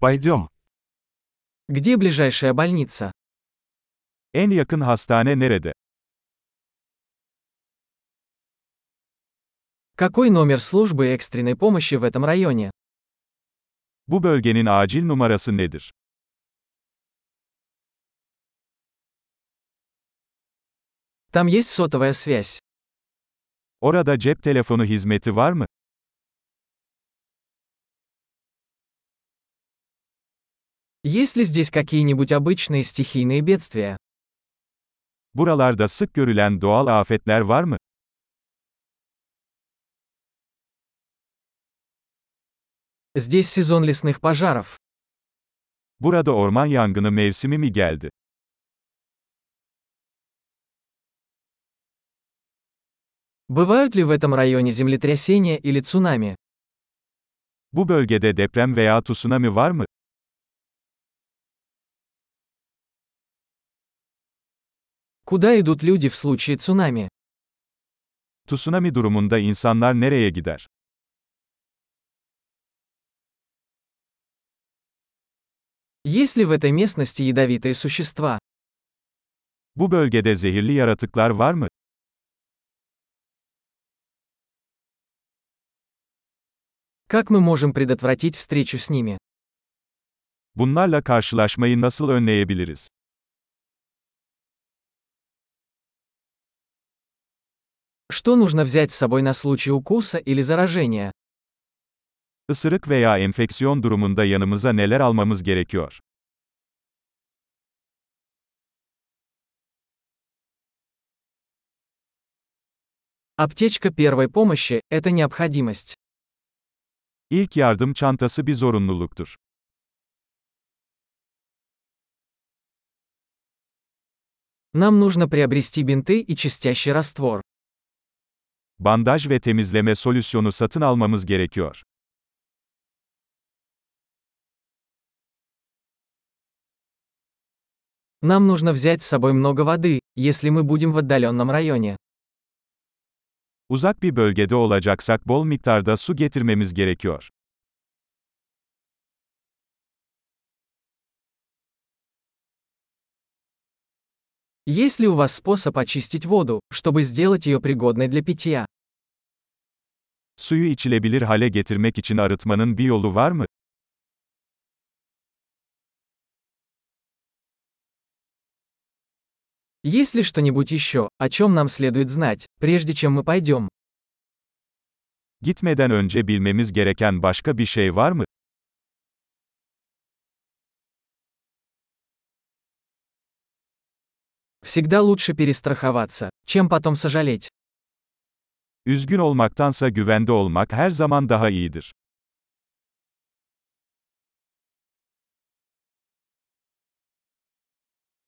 Пойдем. Где ближайшая больница? En yakın hastane nerede? Какой номер службы экстренной помощи в этом районе? Bu bölgenin acil numarası nedir? Там есть сотовая связь. Orada cep telefonu hizmeti var mı? Есть ли здесь какие-нибудь обычные стихийные бедствия? Buralarda sık görülen doğal afetler var mı? Здесь сезон лесных пожаров. Burada orman yangını mevsimi mi geldi? Бывают ли в этом районе землетрясения или цунами? Bu bölgede deprem veya tsunami var mı? Куда идут люди в случае цунами? Tsunami durumunda insanlar nereye gider? Есть ли в этой местности ядовитые существа? Bu bölgede zehirli yaratıklar var mı? Как мы можем предотвратить встречу с ними? Bunlarla karşılaşmayı nasıl önleyebiliriz? Что нужно взять с собой на случай укуса или заражения? Isırık veya enfeksiyon durumunda yanımıza neler almamız gerekiyor? Аптечка первой помощи – это необходимость. İlk yardım çantası bir zorunluluktur. Нам нужно приобрести бинты и чистящий раствор. Bandaj ve temizleme solüsyonu satın almamız gerekiyor. Нам нужно взять с собой много воды, если мы будем в отдаленном районе. Uzak bir bölgede olacaksak bol miktarda su getirmemiz gerekiyor. Есть ли у вас способ очистить воду, чтобы сделать ее пригодной для питья? Suyu içilebilir hale getirmek için arıtmanın bir yolu var mı? Есть ли что-нибудь еще, о чем нам следует знать, прежде чем мы пойдем? Gitmeden önce bilmemiz gereken başka bir şey var mı? Всегда лучше перестраховаться, чем потом сожалеть. Üzgün olmaktansa güvende olmak her zaman daha iyidir.